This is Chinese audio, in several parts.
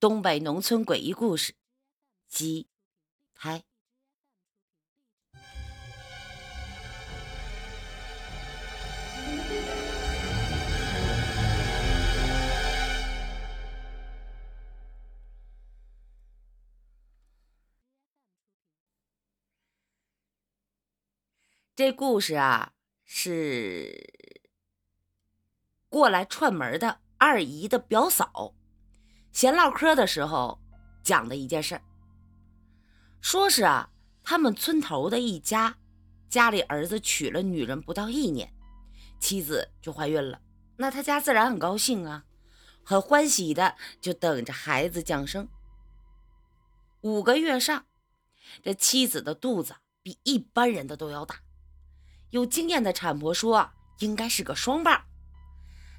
东北农村诡异故事：鸡胎。这故事啊，是过来串门的二姨的表嫂闲唠嗑的时候讲的一件事。说是啊，他们村头的一家家里儿子娶了女人不到一年，妻子就怀孕了，那他家自然很高兴啊，很欢喜的就等着孩子降生。五个月上，这妻子的肚子比一般人的都要大。有经验的产婆说，应该是个双胞。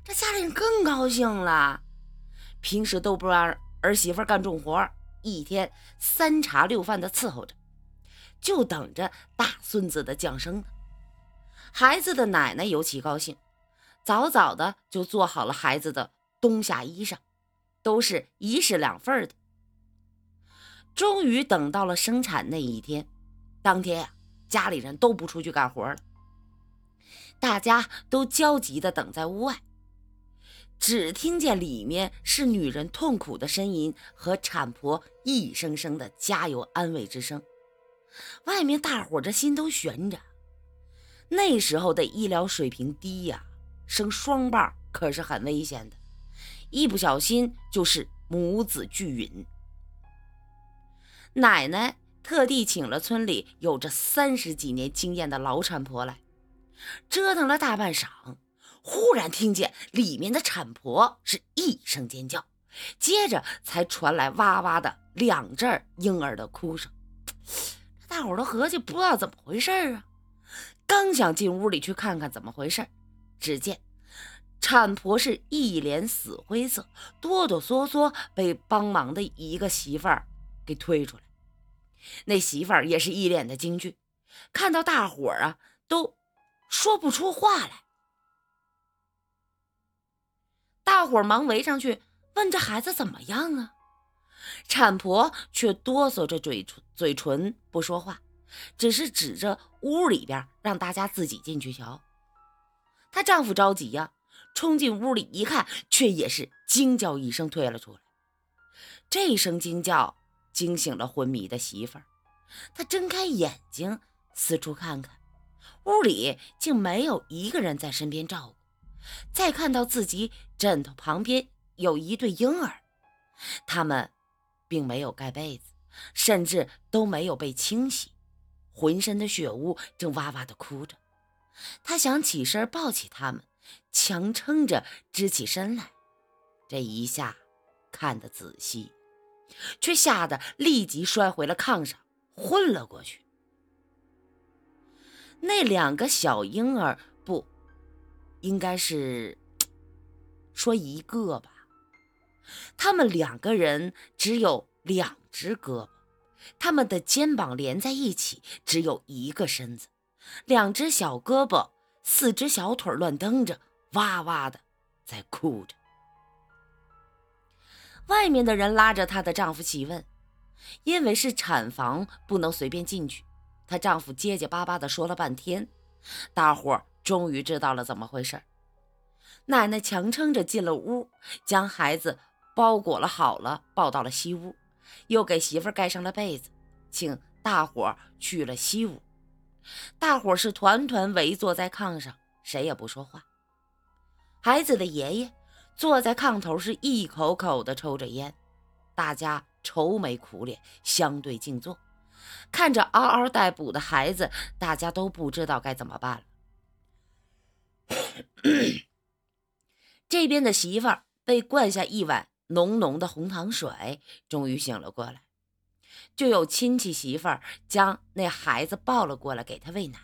这家里人更高兴了，平时都不让儿媳妇干重活，一天三茶六饭的伺候着，就等着大孙子的降生呢。孩子的奶奶尤其高兴，早早的就做好了孩子的冬夏衣裳，都是一式两份的。终于等到了生产那一天，当天呀，家里人都不出去干活了。大家都焦急的等在屋外，只听见里面是女人痛苦的呻吟和产婆一声声的加油安慰之声。外面大伙这心都悬着。那时候的医疗水平低呀，生双胞可是很危险的，一不小心就是母子俱陨。奶奶特地请了村里有着三十几年经验的老产婆来。折腾了大半晌，忽然听见里面的产婆是一声尖叫，接着才传来哇哇的两阵婴儿的哭声。大伙都合计不知道怎么回事啊，刚想进屋里去看看怎么回事，只见产婆是一脸死灰色，哆哆嗦嗦被帮忙的一个媳妇儿给推出来。那媳妇儿也是一脸的惊惧，看到大伙儿啊都。说不出话来，大伙忙围上去问：“这孩子怎么样啊？”产婆却哆嗦着嘴唇，嘴唇不说话，只是指着屋里边让大家自己进去瞧。她丈夫着急呀，冲进屋里一看，却也是惊叫一声退了出来。这声惊叫惊醒了昏迷的媳妇儿，她睁开眼睛四处看看。屋里竟没有一个人在身边照顾，再看到自己枕头旁边有一对婴儿，他们并没有盖被子，甚至都没有被清洗，浑身的血污正哇哇的哭着。他想起身抱起他们，强撑着支起身来，这一下看得仔细，却吓得立即摔回了炕上，昏了过去。那两个小婴儿，应该是说一个吧。他们两个人只有两只胳膊，他们的肩膀连在一起，只有一个身子，两只小胳膊，四只小腿乱蹬着，哇哇的在哭着。外面的人拉着她的丈夫细问，因为是产房，不能随便进去。她丈夫结结巴巴的说了半天，大伙终于知道了怎么回事。奶奶强撑着进了屋，将孩子包裹了好了，抱到了西屋，又给媳妇盖上了被子，请大伙去了西屋。大伙是团团围坐在炕上，谁也不说话。孩子的爷爷坐在炕头，是一口口的抽着烟，大家愁眉苦脸，相对静坐。看着嗷嗷待哺的孩子，大家都不知道该怎么办了。这边的媳妇儿被灌下一碗浓浓的红糖水，终于醒了过来。就有亲戚媳妇儿将那孩子抱了过来，给他喂奶。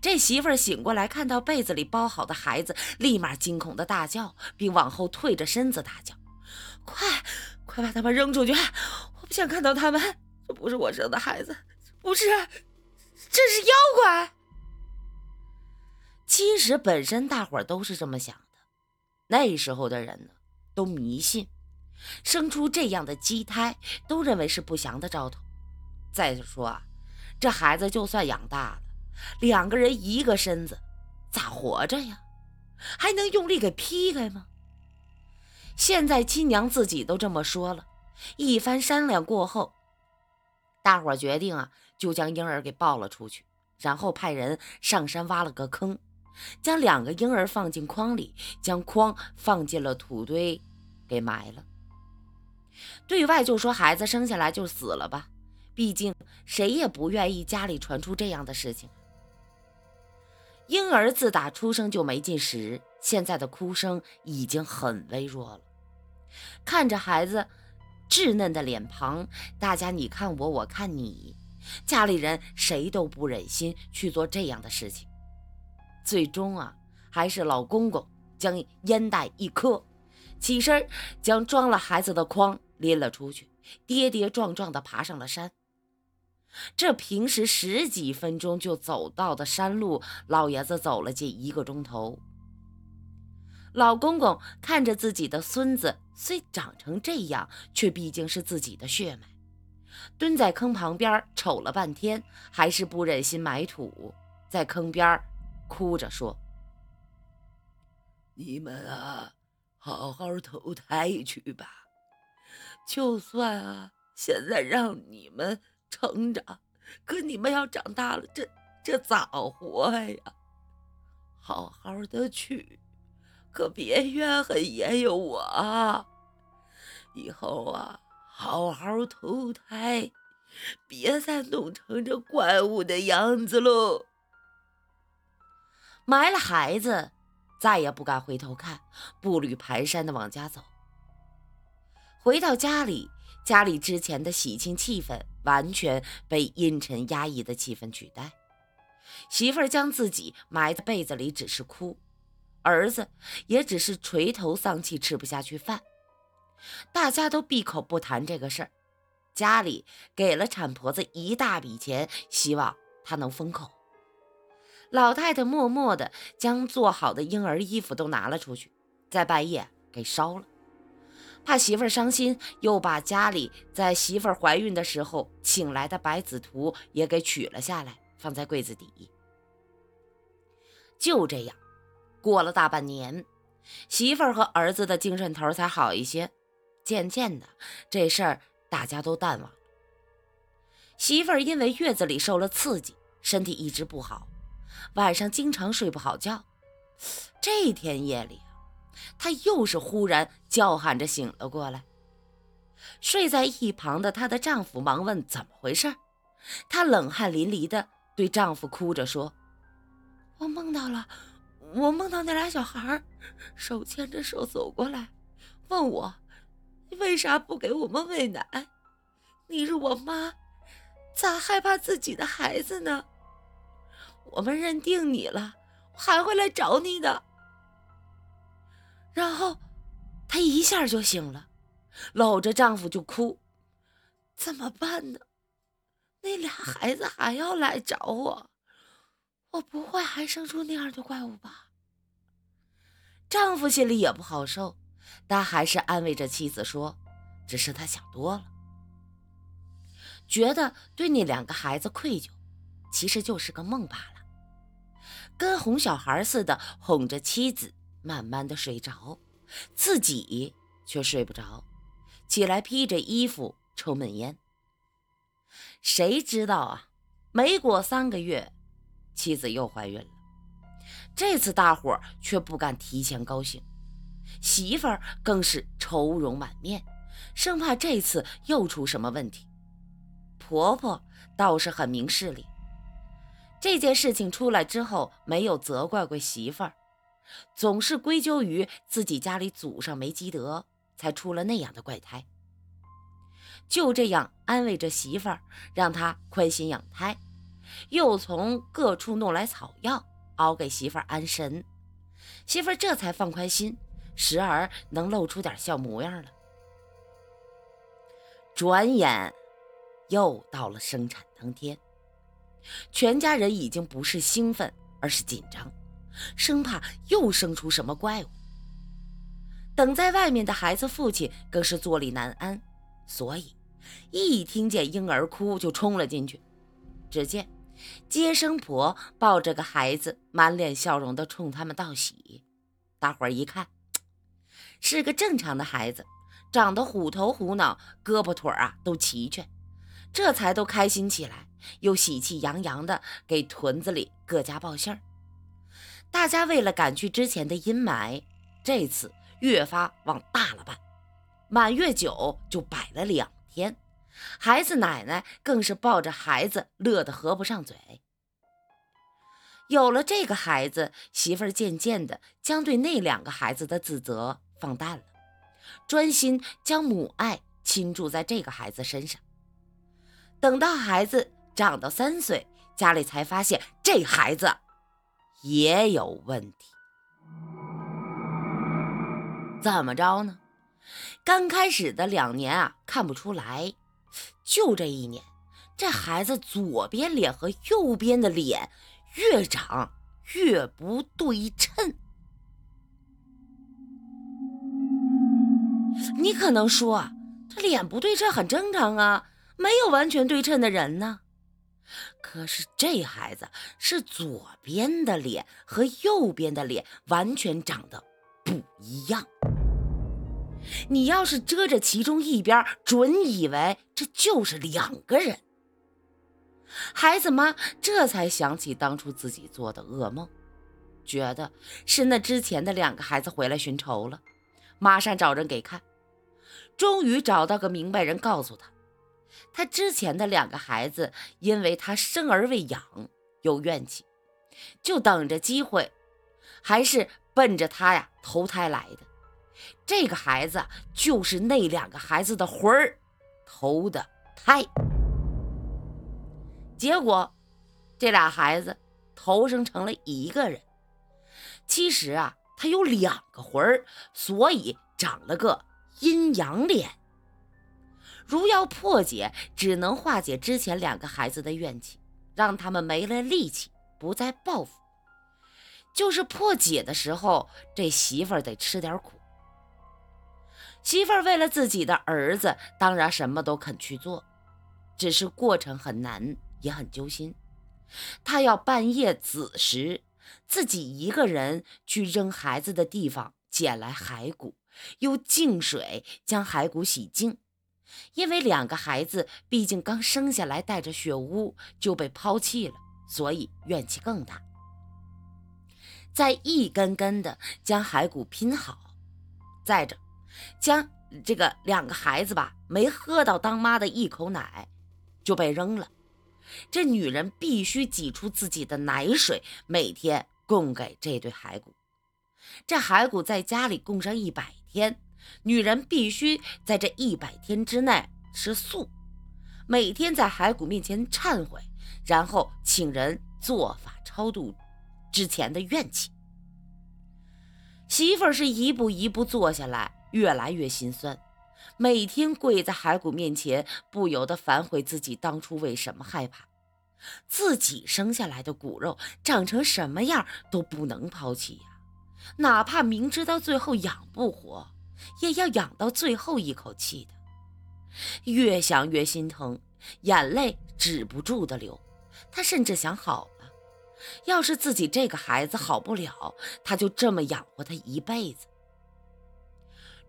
这媳妇儿醒过来，看到被子里包好的孩子，立马惊恐的大叫，并往后退着身子大叫：“快，快把他们扔出去！我不想看到他们。”这不是我生的孩子，不是，这是妖怪。其实本身大伙儿都是这么想的。那时候的人呢，都迷信，生出这样的畸胎，都认为是不祥的兆头。再说啊，这孩子就算养大了，两个人一个身子，咋活着呀？还能用力给劈开吗？现在亲娘自己都这么说了，一番商量过后，大伙决定啊，就将婴儿给抱了出去，然后派人上山挖了个坑，将两个婴儿放进筐里，将筐放进了土堆，给埋了。对外就说孩子生下来就死了吧，毕竟谁也不愿意家里传出这样的事情。婴儿自打出生就没进食，现在的哭声已经很微弱了。看着孩子稚嫩的脸庞，大家你看我，我看你，家里人谁都不忍心去做这样的事情。最终啊，还是老公公将烟袋一磕，起身将装了孩子的筐拎了出去，跌跌撞撞地爬上了山。这平时十几分钟就走到的山路，老爷子走了近一个钟头。老公公看着自己的孙子，虽长成这样，却毕竟是自己的血脉，蹲在坑旁边瞅了半天，还是不忍心埋土，在坑边哭着说：“你们啊，好好投胎去吧。就算啊，现在让你们……”成长，可你们要长大了，这这咋活呀？好好的去，可别怨恨爷爷我啊！以后啊，好好投胎，别再弄成这怪物的样子喽。埋了孩子，再也不敢回头看，步履蹒跚的往家走。回到家里。家里之前的喜庆气氛完全被阴沉压抑的气氛取代。媳妇儿将自己埋在被子里，只是哭；儿子也只是垂头丧气，吃不下去饭。大家都闭口不谈这个事儿。家里给了产婆子一大笔钱，希望她能封口。老太太默默地将做好的婴儿衣服都拿了出去，在半夜给烧了。怕媳妇儿伤心，又把家里在媳妇儿怀孕的时候请来的百子图也给取了下来，放在柜子底。就这样，过了大半年，媳妇儿和儿子的精神头才好一些。渐渐的，这事儿大家都淡忘了。媳妇儿因为月子里受了刺激，身体一直不好，晚上经常睡不好觉。这天夜里。她又是忽然叫喊着醒了过来，睡在一旁的她的丈夫忙问怎么回事，她冷汗淋漓的对丈夫哭着说：“我梦到了，我梦到那俩小孩手牵着手走过来，问我为啥不给我们喂奶？你是我妈，咋害怕自己的孩子呢？我们认定你了，还会来找你的。”然后，她一下就醒了，搂着丈夫就哭：“怎么办呢？那俩孩子还要来找我，我不会还生出那样的怪物吧？”丈夫心里也不好受，但还是安慰着妻子说：“只是他想多了，觉得对那两个孩子愧疚，其实就是个梦罢了。”跟哄小孩似的哄着妻子。慢慢的睡着，自己却睡不着，起来披着衣服抽闷烟。谁知道啊？没过三个月，妻子又怀孕了。这次大伙却不敢提前高兴，媳妇儿更是愁容满面，生怕这次又出什么问题。婆婆倒是很明事理，这件事情出来之后，没有责怪过媳妇儿。总是归咎于自己家里祖上没积德，才出了那样的怪胎。就这样安慰着媳妇儿，让她宽心养胎，又从各处弄来草药熬给媳妇儿安神，媳妇儿这才放宽心，时而能露出点笑模样了。转眼又到了生产当天，全家人已经不是兴奋，而是紧张。生怕又生出什么怪物。等在外面的孩子父亲更是坐立难安，所以一听见婴儿哭就冲了进去。只见接生婆抱着个孩子，满脸笑容的冲他们道喜。大伙儿一看，是个正常的孩子，长得虎头虎脑，胳膊腿啊都齐全，这才都开心起来，又喜气洋洋的给屯子里各家报信儿。大家为了赶去之前的阴霾，这次越发往大了办，满月酒就摆了两天，孩子奶奶更是抱着孩子乐得合不上嘴。有了这个孩子，媳妇儿渐渐的将对那两个孩子的自责放淡了，专心将母爱倾注在这个孩子身上。等到孩子长到三岁，家里才发现这孩子。也有问题，怎么着呢？刚开始的两年啊，看不出来，就这一年，这孩子左边脸和右边的脸越长越不对称。你可能说，这脸不对称很正常啊，没有完全对称的人呢。可是这孩子是左边的脸和右边的脸完全长得不一样。你要是遮着其中一边，准以为这就是两个人。孩子妈这才想起当初自己做的噩梦，觉得是那之前的两个孩子回来寻仇了，马上找人给看，终于找到个明白人，告诉他。他之前的两个孩子，因为他生而未养，有怨气，就等着机会，还是奔着他呀投胎来的。这个孩子就是那两个孩子的魂儿投的胎。结果，这俩孩子投生成了一个人。其实啊，他有两个魂儿，所以长了个阴阳脸。如要破解，只能化解之前两个孩子的怨气，让他们没了力气，不再报复。就是破解的时候，这媳妇儿得吃点苦。媳妇儿为了自己的儿子，当然什么都肯去做，只是过程很难，也很揪心。她要半夜子时，自己一个人去扔孩子的地方捡来骸骨，用净水将骸骨洗净。因为两个孩子毕竟刚生下来带着血污就被抛弃了，所以怨气更大。再一根根的将骸骨拼好，再者将这个两个孩子吧没喝到当妈的一口奶就被扔了。这女人必须挤出自己的奶水，每天供给这对骸骨。这骸骨在家里供上一百天。女人必须在这一百天之内吃素，每天在骸骨面前忏悔，然后请人做法超度之前的怨气。媳妇儿是一步一步做下来，越来越心酸，每天跪在骸骨面前，不由得反悔自己当初为什么害怕，自己生下来的骨肉长成什么样都不能抛弃呀，哪怕明知道最后养不活。也要养到最后一口气的，越想越心疼，眼泪止不住的流。他甚至想好了，要是自己这个孩子好不了，他就这么养活他一辈子。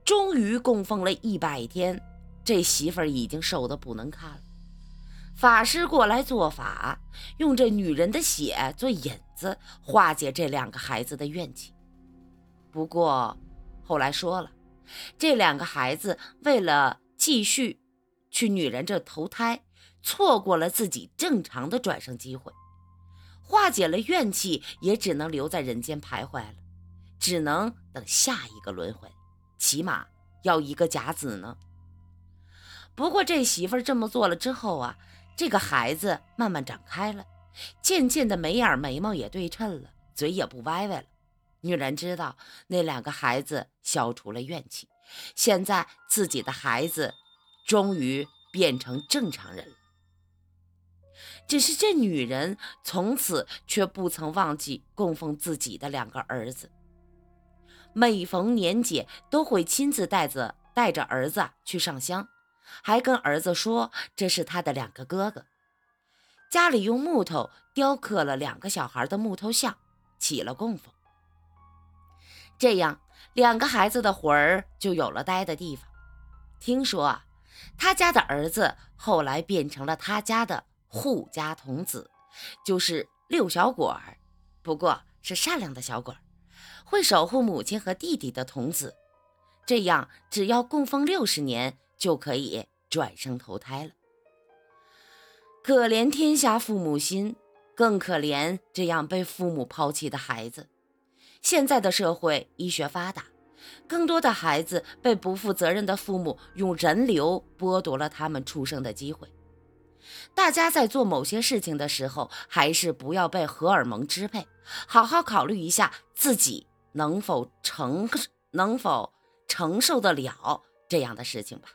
终于供奉了一百天，这媳妇儿已经瘦得不能看了。法师过来做法，用这女人的血做引子，化解这两个孩子的怨气。不过后来说了。这两个孩子为了继续去女人这投胎，错过了自己正常的转生机会，化解了怨气，也只能留在人间徘徊了，只能等下一个轮回，起码要一个甲子呢。不过这媳妇这么做了之后啊，这个孩子慢慢长开了，渐渐的眉眼眉毛也对称了，嘴也不歪歪了。女人知道那两个孩子消除了怨气，现在自己的孩子终于变成正常人了。只是这女人从此却不曾忘记供奉自己的两个儿子。每逢年节都会亲自带着带着儿子去上香，还跟儿子说这是他的两个哥哥。家里用木头雕刻了两个小孩的木头像，起了供奉。这样，两个孩子的魂儿就有了待的地方。听说啊，他家的儿子后来变成了他家的护家童子，就是六小鬼儿，不过是善良的小鬼儿，会守护母亲和弟弟的童子。这样，只要供奉六十年，就可以转生投胎了。可怜天下父母心，更可怜这样被父母抛弃的孩子。现在的社会医学发达，更多的孩子被不负责任的父母用人流剥夺了他们出生的机会。大家在做某些事情的时候，还是不要被荷尔蒙支配，好好考虑一下自己能否承能否承受得了这样的事情吧。